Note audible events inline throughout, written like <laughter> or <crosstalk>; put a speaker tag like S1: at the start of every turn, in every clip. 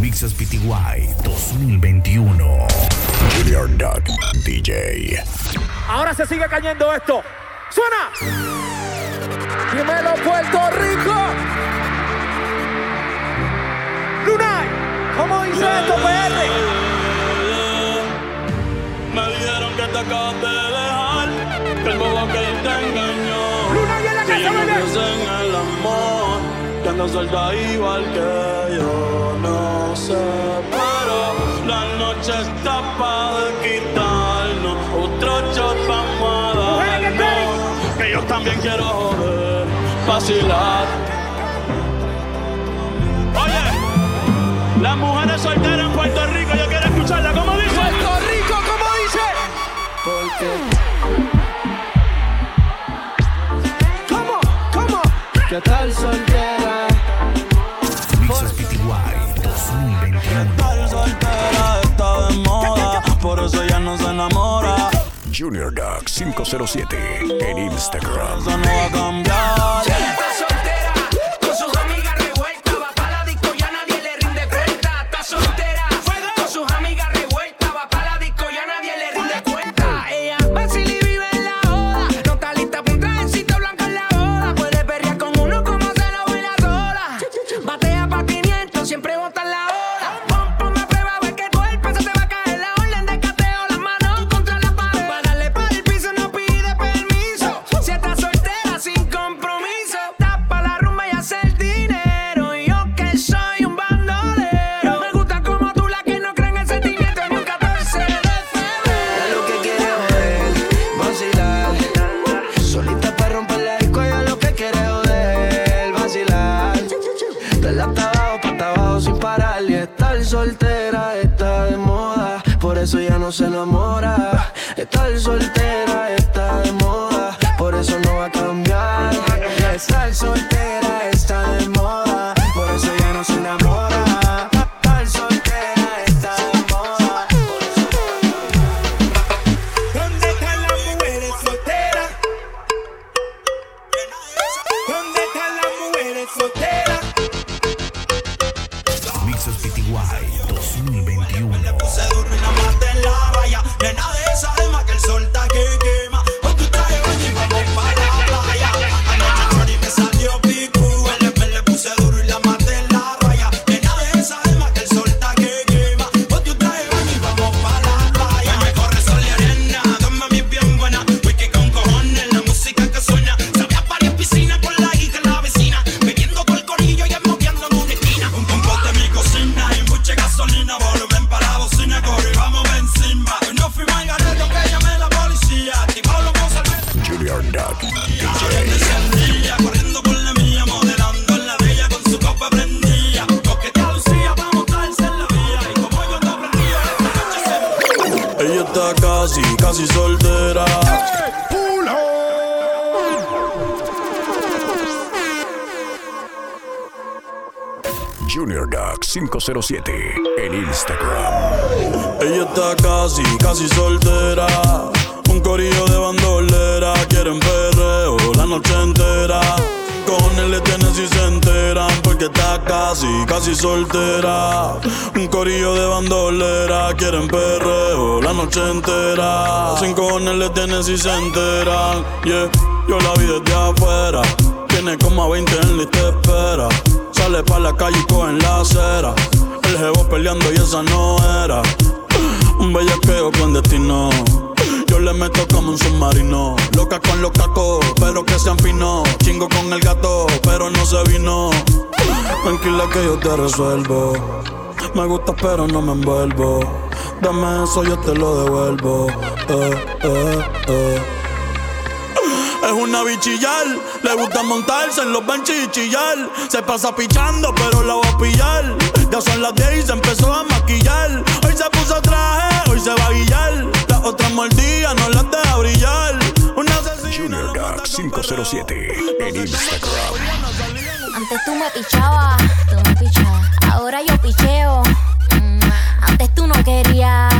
S1: Mixes PTY 2021. Junior Duck DJ.
S2: Ahora se sigue cayendo esto. ¡Suena! Dímelo, Puerto Rico. Lunay, ¿cómo dice esto, PR?
S3: Me dijeron que te acabas de dejar, que el bobo que te engañó.
S2: Lunay en la casa,
S3: andas suelta igual que yo, no sé. Pero la noche está para quitarnos, otro shot vamos a darnos. Que yo también quiero joder, vacilar. Oye, las mujeres solteras en Puerto Rico, yo quiero escucharla, ¿cómo dice?
S2: Puerto Rico, ¿cómo dice? ¿Cómo? ¿Cómo?
S4: ¿Qué tal soltera?
S1: PTY 2021.
S3: Estar soltera está de moda, por eso ya no se enamora.
S1: Junior Duck 507 en Instagram.
S3: Eso no va a cambiar.
S5: Ella está
S3: casi, casi soltera. Un corillo de bandolera. Quieren perreo la noche entera. Cojones le tienen si se enteran. Porque está casi, casi soltera. Un corillo de bandolera. Quieren perreo la noche entera. Sin cojones le tienen si se enteran. Yeah, yo la vi desde afuera. Tiene como a 20 en de espera. Sale pa' la calle y coge la acera. El jevo peleando y esa no era. Un bellaqueo clandestino. Yo le meto como un submarino. Loca con los cacos, pero que sean finos. Chingo con el gato, pero no se vino. Tranquila que yo te resuelvo. Me gusta, pero no me envuelvo. Dame eso, yo te lo devuelvo. Eh, eh, eh. Es una bichillar, le gusta montarse en los benches y chillar. Se pasa pichando, pero la va a pillar. Ya son las 10 y se empezó a maquillar. Hoy se puso traje, hoy se va a guillar. Las otras mordidas no las deja brillar. Una
S1: Junior
S3: con
S1: 507 en Instagram.
S6: Antes tú me pichabas, tú me pichabas. Ahora yo picheo. Mm, Antes tú no querías,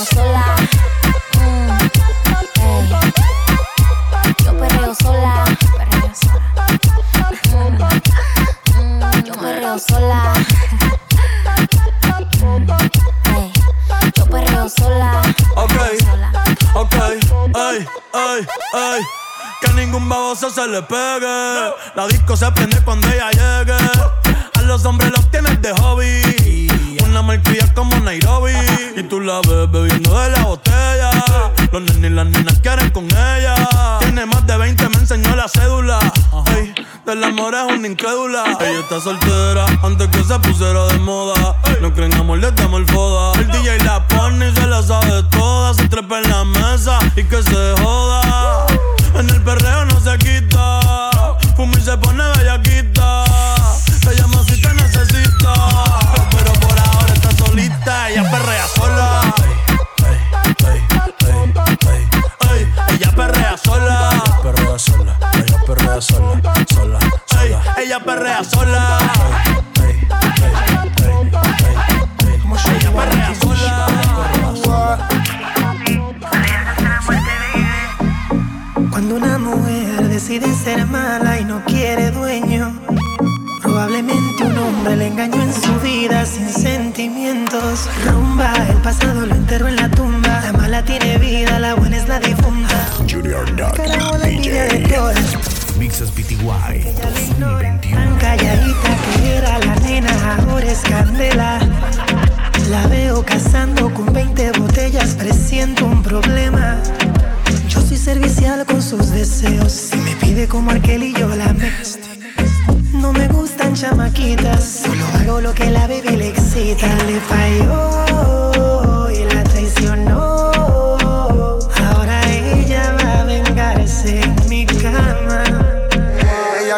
S6: perreo sola. Mm. Hey. Yo perreo sola. Perreo sola. Mm. Mm. Yo perreo sola. Mm, yo perreo sola.
S3: Ok, ok, ay, que ningún baboso se le pegue. La disco se prende cuando ella llegue. A los hombres los tiene Los nenes y las nenas quieren con ella. Tiene más de 20, me enseñó la cédula. Ey, del amor es una incrédula. Ella está soltera antes que se pusiera de moda. No creen amor, le damos el foda. El DJ la pone y se la sabe toda. Se trepa en la mesa y que se joda. En el perreo no se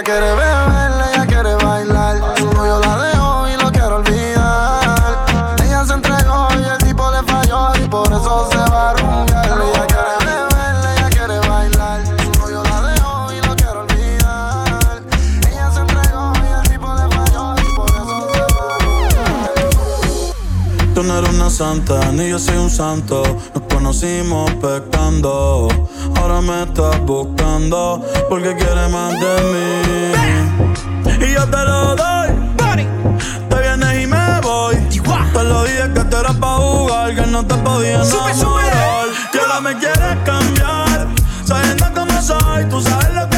S3: Ella
S7: quiere
S8: beber, ella quiere bailar. Su novio la dejó y lo quiero olvidar. Ella se entregó y el tipo le falló y por eso se va a rumbear. Ella quiere beber, ella quiere bailar. Su novio la dejó y lo quiero olvidar. Ella se entregó y el tipo le falló y por eso se va a rumbear.
S3: Tú no eres una santa, ni yo soy un santo. Nos conocimos pecando ahora me estás buscando porque quieres más de mí. Y yo te lo doy, te vienes y me voy. Te lo dije que tú eras pa' jugar, que no te podía enamorar. Y ahora me quieres cambiar, sabiendo cómo soy, tú sabes lo que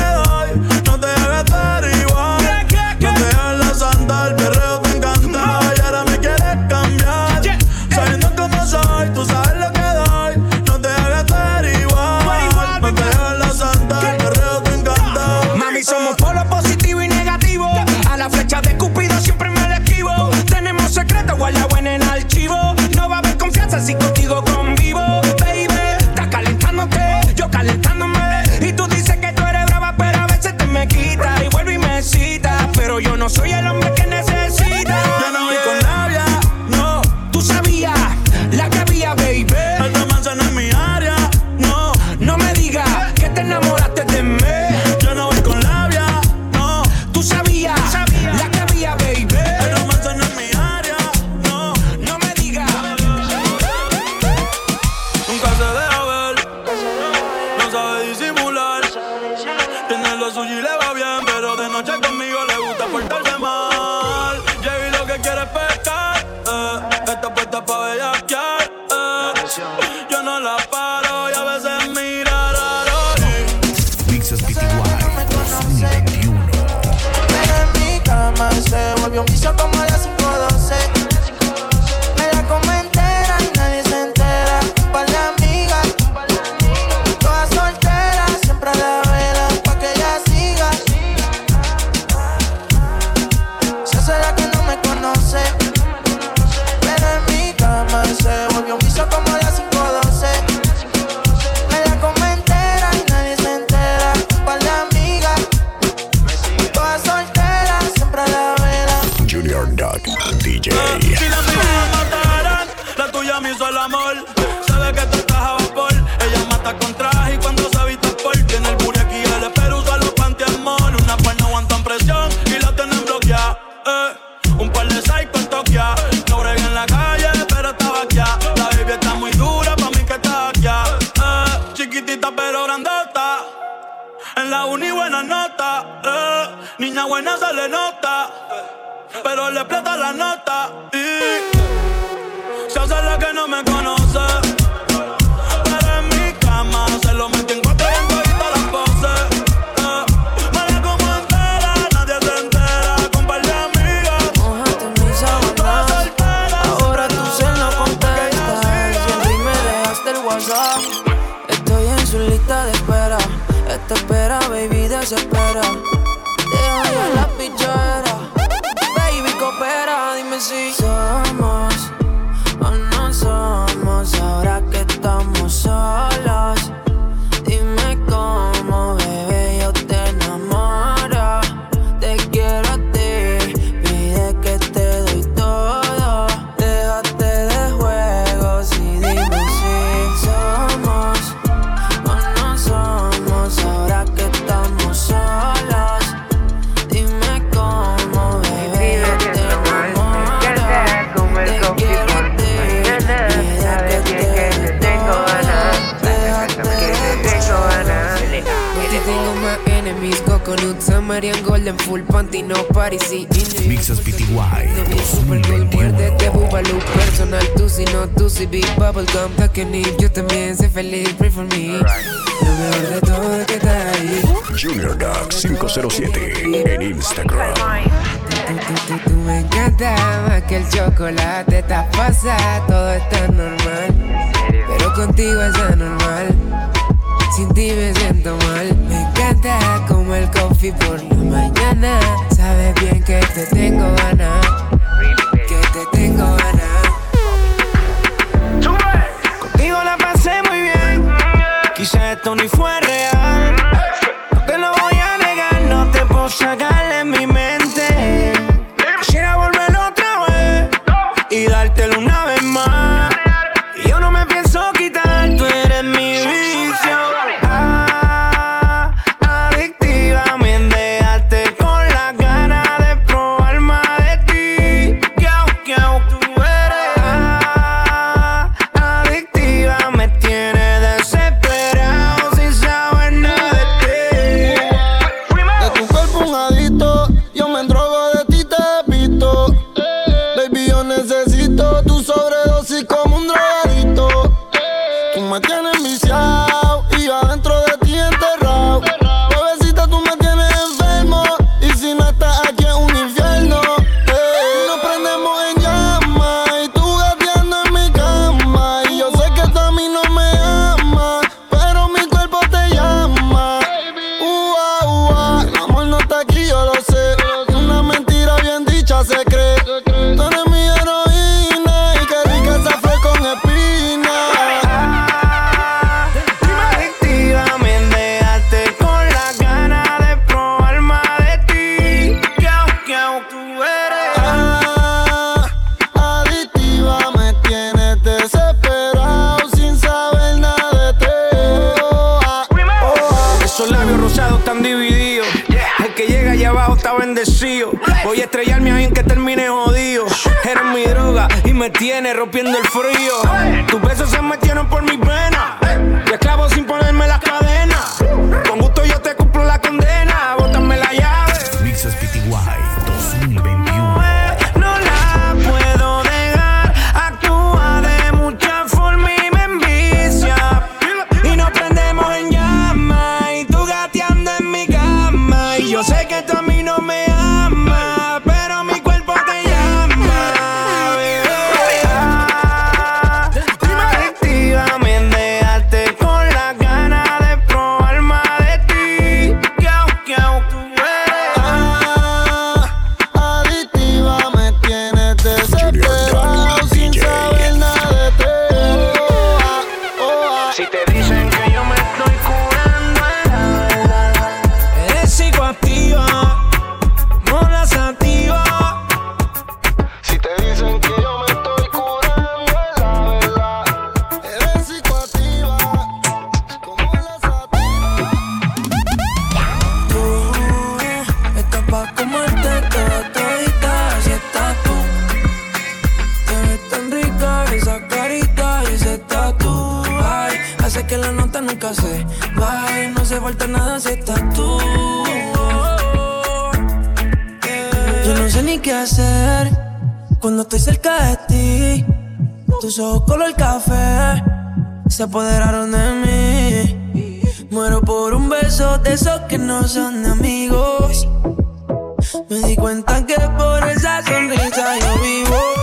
S4: su lista de espera. Esta espera, baby, desespera. Deja ya la pichera. Baby, coopera, dime si.
S9: full panty, no Paris y Indy.
S1: Mixes PTY. Supergirl,
S9: muérdete, Bubalu, personal, tú si no, tú si Big Bubblegum, Takenip, yo también sé feliz, pray for me. Lo mejor de todo que está ahí.
S1: Junior Dog 507 en Instagram.
S9: Tú, tú, tú me encanta más que el chocolate, estás pasada, todo está normal. Pero contigo es anormal, sin ti me siento mal como el coffee por la mañana. Sabes bien que te tengo ganas, que te tengo ganas.
S4: Contigo la pasé muy bien, quizás esto ni
S10: fuera se
S11: apoderaron de mí. Muero por un beso de esos que no son amigos. Me di cuenta que por esa sonrisa yo vivo.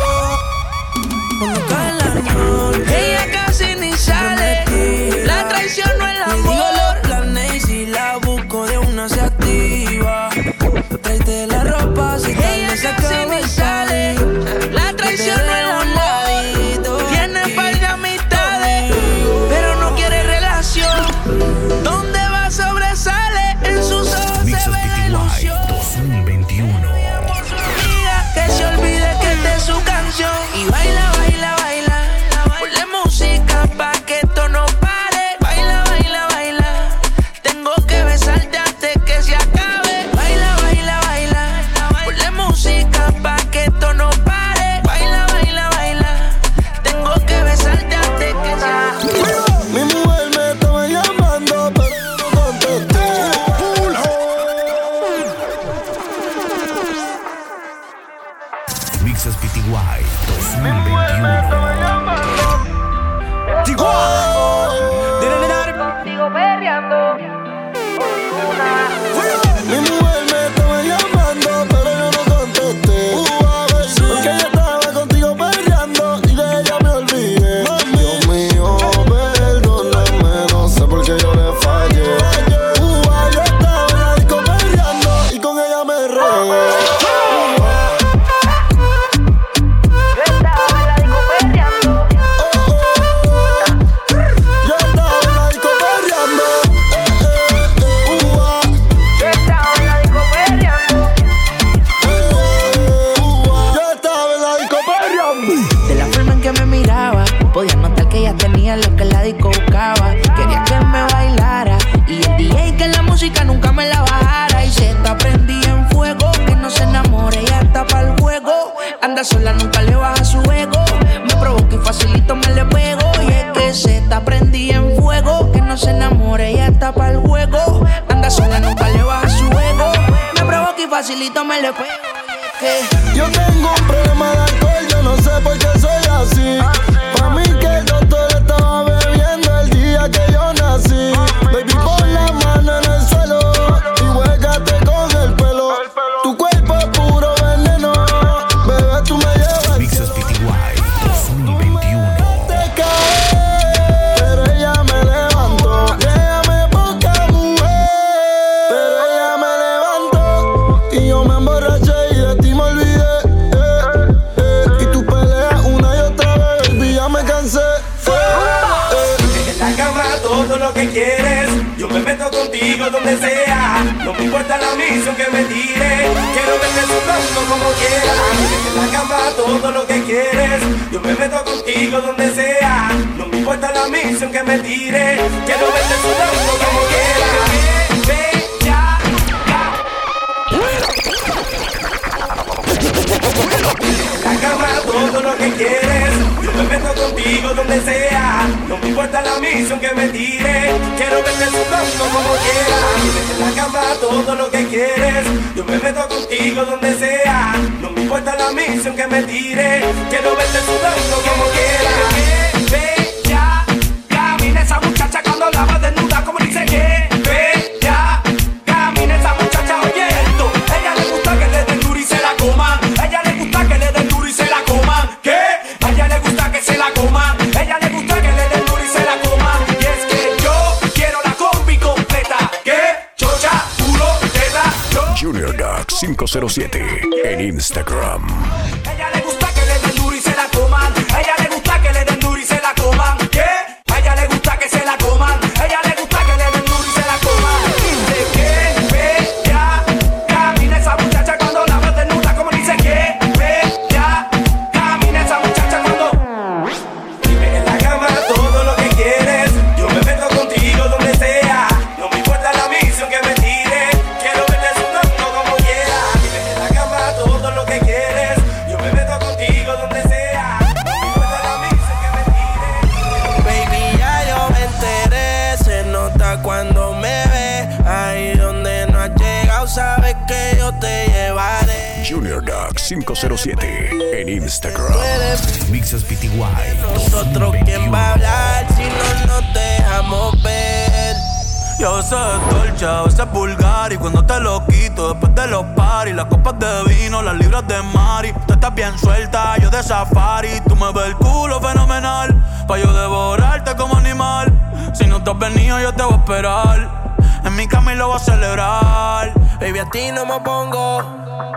S1: Mixes PTY 2021.
S8: Contigo perreando.
S11: facilito me le pego. Y que
S8: yo tengo un
S2: No me importa la misión que me tire. Quiero verte sudando como quieras. En la cama todo lo que quieres. Yo me meto contigo donde sea. No me importa la misión que me tire. Quiero verte sudando como quieras. La cama todo lo que quieres. Yo me meto contigo donde sea. No me importa la misión que me tire. Quiero verte sudando como quieras. En la cama todo lo que quieres. Yo me meto contigo donde sea. No me importa la misión que me tire. Quiero verte sudando como quieras. Que bella camina esa muchacha cuando la va desnuda como dice que.
S1: 507 en Instagram. Junior Dog 507 en Instagram.
S12: Mixes PTY.
S4: Nosotros, ¿quién va a hablar si no nos dejamos ver?
S3: Y a veces es dolce, a veces es vulgar Y cuando te lo quito después de los paris Las copas de vino, las libras de Mari Tú estás bien suelta, yo de safari Tú me ves el culo fenomenal Pa' yo devorarte como animal Si no te has venido yo te voy a esperar En mi cama y lo voy a celebrar
S4: Baby, a ti no me pongo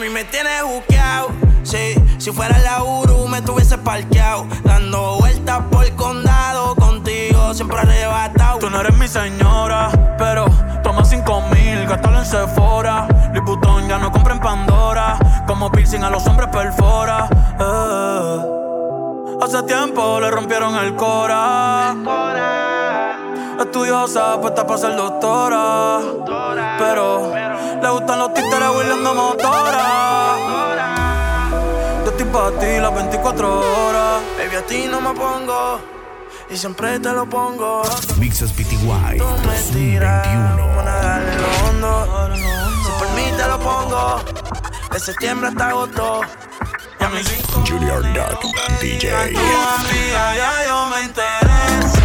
S4: Mami, me tienes buqueado. Sí, si fuera la Uru, me tuviese parqueado. Dando vueltas por el condado. Contigo siempre arrebatado.
S3: Tú no eres mi señora, pero toma cinco mil, gástalo en Sephora. Liputón ya no compra en Pandora, como piercing a los hombres perfora. Eh. Hace tiempo le rompieron el cora. Estudiosa, puesta para ser doctora. Pero le gustan los títeres huirleando motora. Yo estoy para ti las 24 horas.
S4: Baby, a ti no me pongo. Y siempre te lo pongo.
S12: Mixes PTY.
S4: Tú me tiras,
S12: 2021.
S4: vamos a nadarle en lo hondo. Si por mí te lo pongo. De septiembre hasta agosto.
S3: A
S1: Junior Dog DJ.
S3: Tu amiga ya yo me enteré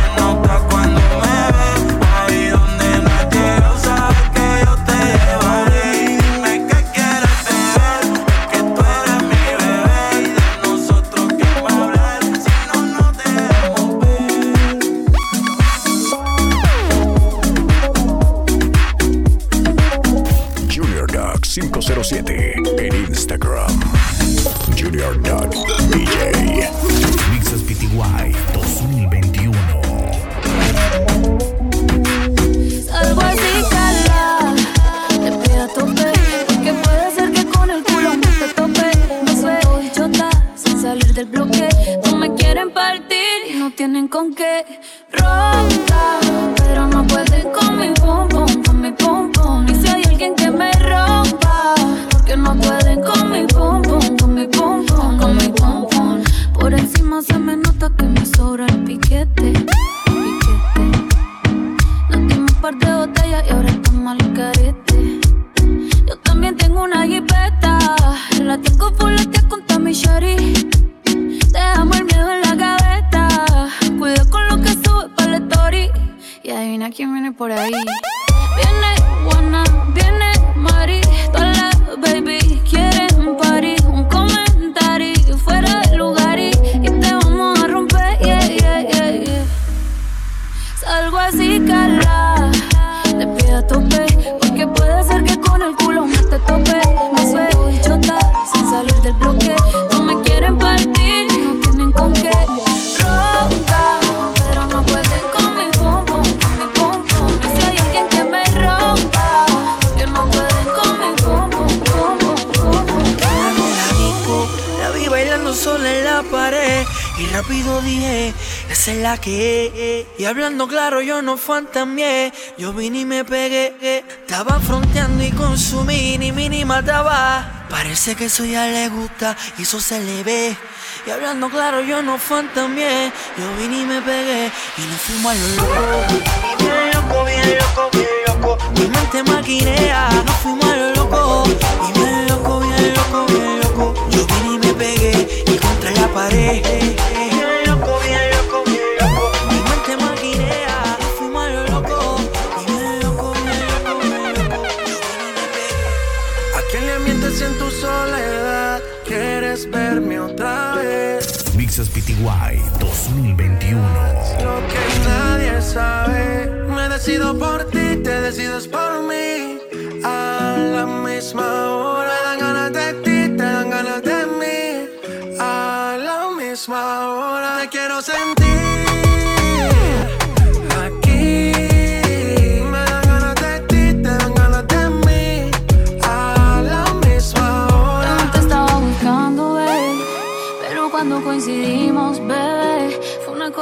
S4: dije, esa es la que. Y hablando claro yo no fantameé, yo vine y me pegué. Estaba fronteando y con su mini mini mataba. Parece que eso ya le gusta y eso se le ve. Y hablando claro yo no fantameé, yo vine y me pegué y nos fuimos a lo loco. Bien loco, bien loco, bien loco. Mi mente maquinea, nos fuimos a lo loco. Y bien loco, bien loco, bien loco. Yo vine y me pegué y contra la pared. Quién le mientes en tu soledad? ¿Quieres verme otra vez?
S12: Mixes PTY 2021.
S4: Lo que nadie sabe. Me decido por ti, te decides por mí. A la misma hora dan ganas de ti, te dan ganas de mí. A la misma hora te quiero sentir.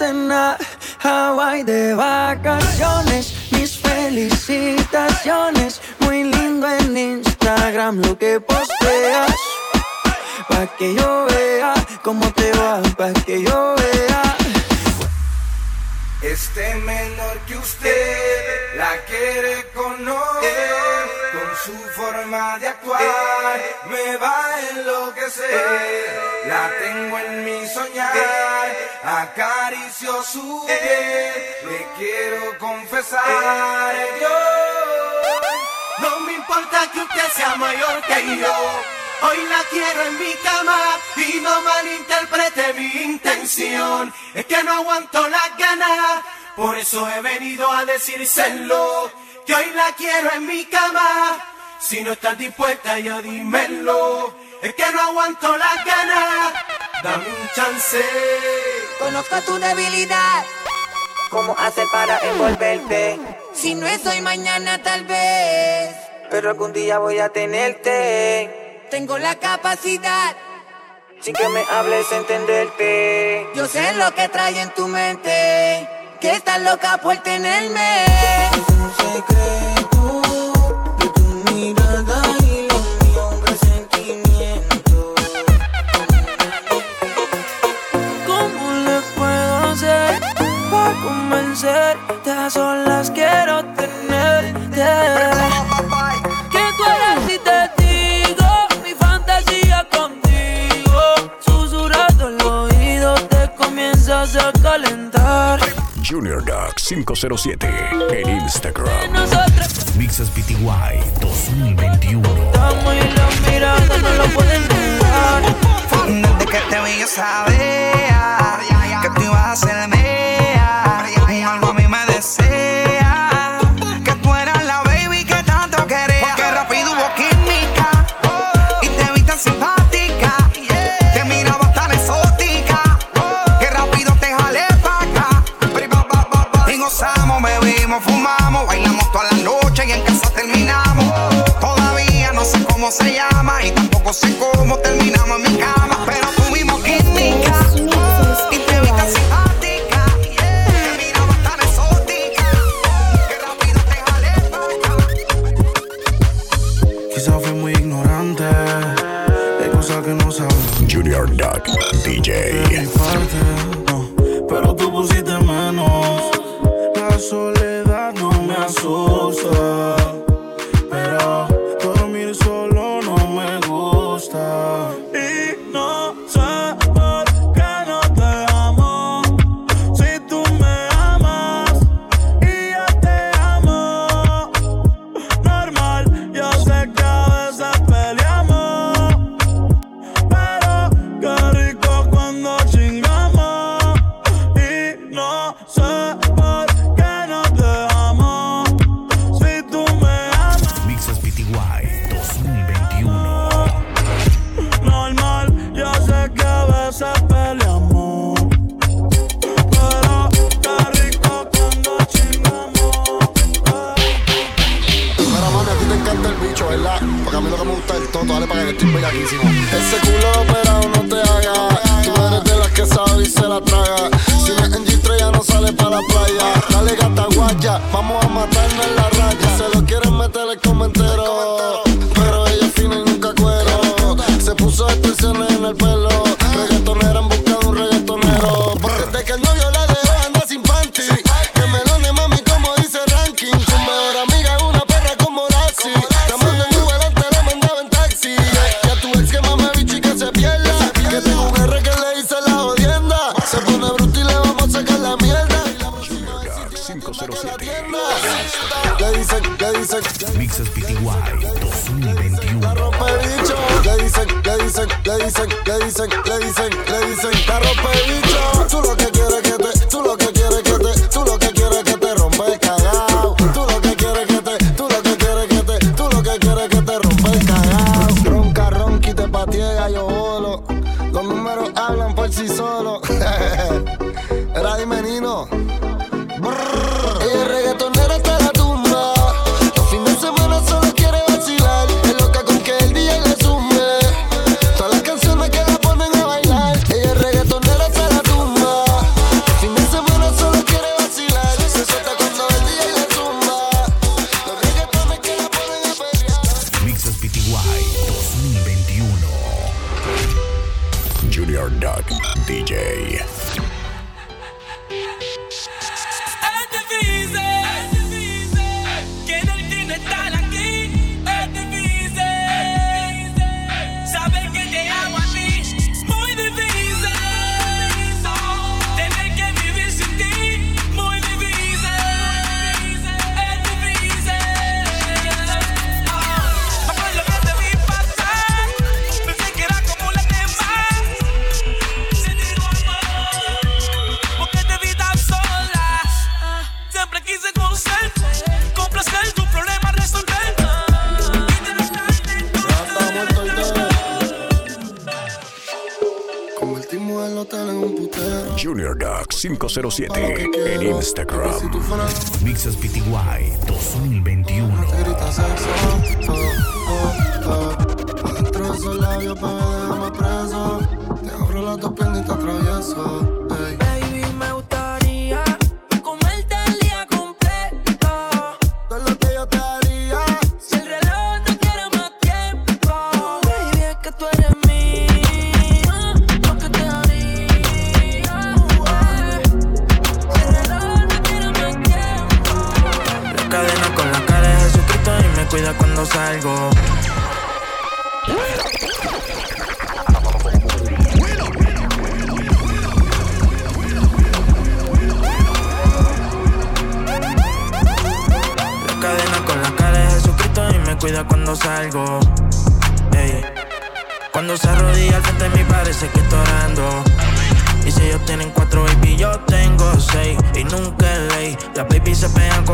S4: Nada. Hawaii de vacaciones, mis felicitaciones. Muy lindo en Instagram lo que posteas. Pa' que yo vea cómo te va, pa' que yo vea.
S2: Este menor que usted la quiere conocer con su forma de actuar me va a enloquecer. La tengo en mi soñar, acaricio su piel, le quiero confesar yo. No me importa que usted sea mayor que yo. Hoy la quiero en mi cama y no malinterprete mi intención. Es que no aguanto las ganas, por eso he venido a decírselo. Que hoy la quiero en mi cama. Si no estás dispuesta ya dímelo. Es que no aguanto las ganas, dame un chance.
S13: Conozco tu debilidad. ¿Cómo hacer para envolverte? Si no es hoy, mañana tal vez.
S4: Pero algún día voy a tenerte.
S13: Tengo la capacidad.
S4: Sin que me hables, entenderte.
S13: Yo sé lo que trae en tu mente. Que estás loca por tenerme.
S4: Un secreto
S1: Junior Duck 507 en Instagram.
S12: Mixes PTY 2021.
S4: Estamos y la mirada no lo pueden negar.
S14: Desde que te vi yo sabía que tú ibas a ser mía. Y algo a mí me desea se llama y tampoco cómo
S8: números hablan por sí solos. <laughs> Era dime Nino.
S1: Junior Duck 507 en Instagram.
S12: Mixes PTY 2021.
S8: gritas sexo. Oh, oh, oh. Adentro de esos labios, bebé, déjame preso. Te abro las dos piernas y te atravieso.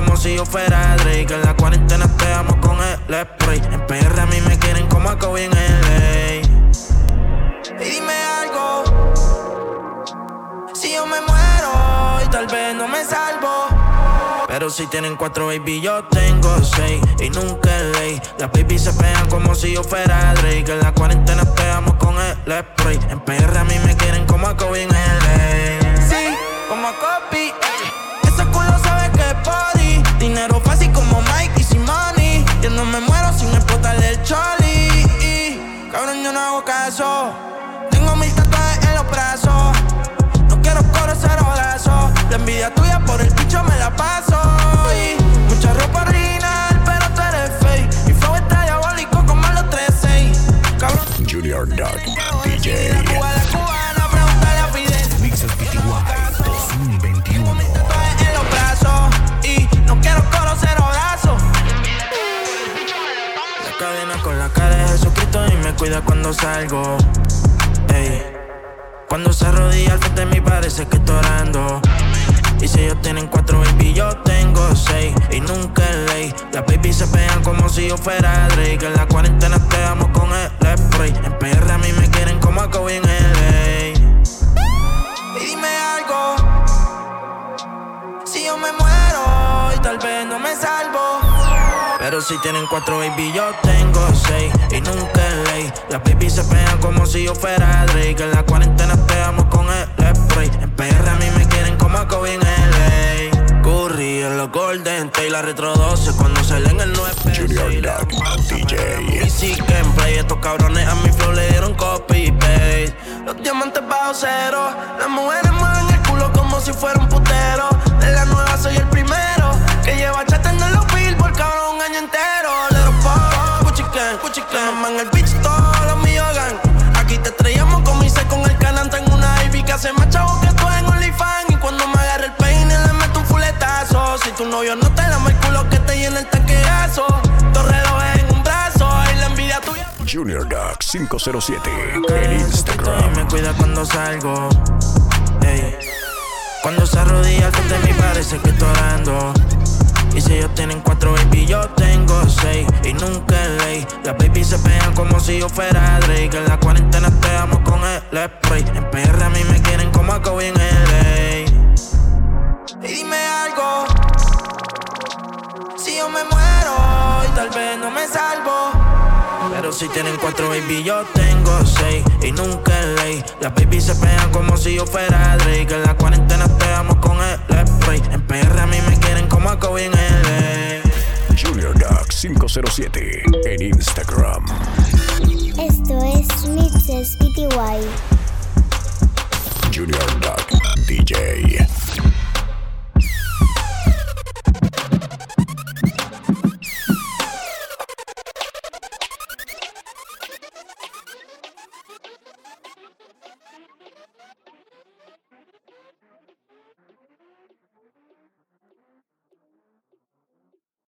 S15: Como si yo fuera Drake. En la cuarentena pegamos con el spray. En PR a mí me quieren como a Kobe en LA. Y dime algo. Si yo me muero y tal vez no me salvo. Pero si tienen cuatro baby, yo tengo seis. Y nunca ley. Las baby se pegan como si yo fuera Drake. En la cuarentena pegamos con el spray. En PR a mí me quieren como a Kobe en LA.
S1: Duck DJ.
S12: Mixes PTY 2021.
S11: en los brazos y no quiero conocer abrazos.
S15: La cadena con la cara de Jesucristo y me cuida cuando salgo. Ey. Cuando se arrodilla al frente de mí parece que estoy orando. Y si ellos tienen cuatro baby, yo tengo seis. Y nunca es ley. Las baby se pegan como si yo fuera Drake. En la cuarentena pegamos con el spray. Pero si tienen cuatro baby, yo tengo seis. Y nunca es ley. Las baby se pegan como si yo fuera Drake. En la cuarentena pegamos con el spray. En PR a mí me quieren como a Kobe en LA. Curry en los Golden Taylor Retro 12 cuando salen el 9
S1: Junior Duck DJ.
S15: Y sí que en play estos cabrones a mi flow le dieron copy y paste.
S11: Los diamantes bajo cero. Las mujeres mueven el culo como si fuera un putero. De la nueva soy el primero. Que lleva chatando en los cabrón, un año entero. Little pop, Gucci gang, Gucci gang. Man, el bitch, todos los míos gang. Aquí te estrellamos con mi set con el canal. Tengo una Ivy que hace más chavo que tú en OnlyFans. Y cuando me agarre el peine, le meto un fuletazo. Si
S15: novio no te da el culo que te llena el tanqueazo. Dos relojes en un brazo y la envidia tuya.
S1: Junior Duck 507 en Instagram.
S15: Me cuida cuando salgo. Ey. Cuando se arrodilla frente de mí parece que estoy orando. Y si ellos tienen cuatro baby, yo tengo seis. Y nunca ley. Las baby se pegan como si yo fuera Drake. En la cuarentena te amo con el spray. En PR a mí me quieren como a Kobe en LA. Y dime algo. Si yo me muero y tal vez no me salvo. Pero si tienen cuatro baby, yo tengo seis. Y nunca es ley. Las baby se pegan como si yo fuera Drake. En la cuarentena te amo con el spray. En PR a mí me quieren como a Kobe en LA.
S1: Junior Duck 507 en Instagram.
S16: Esto es Mixes PTY.
S1: Junior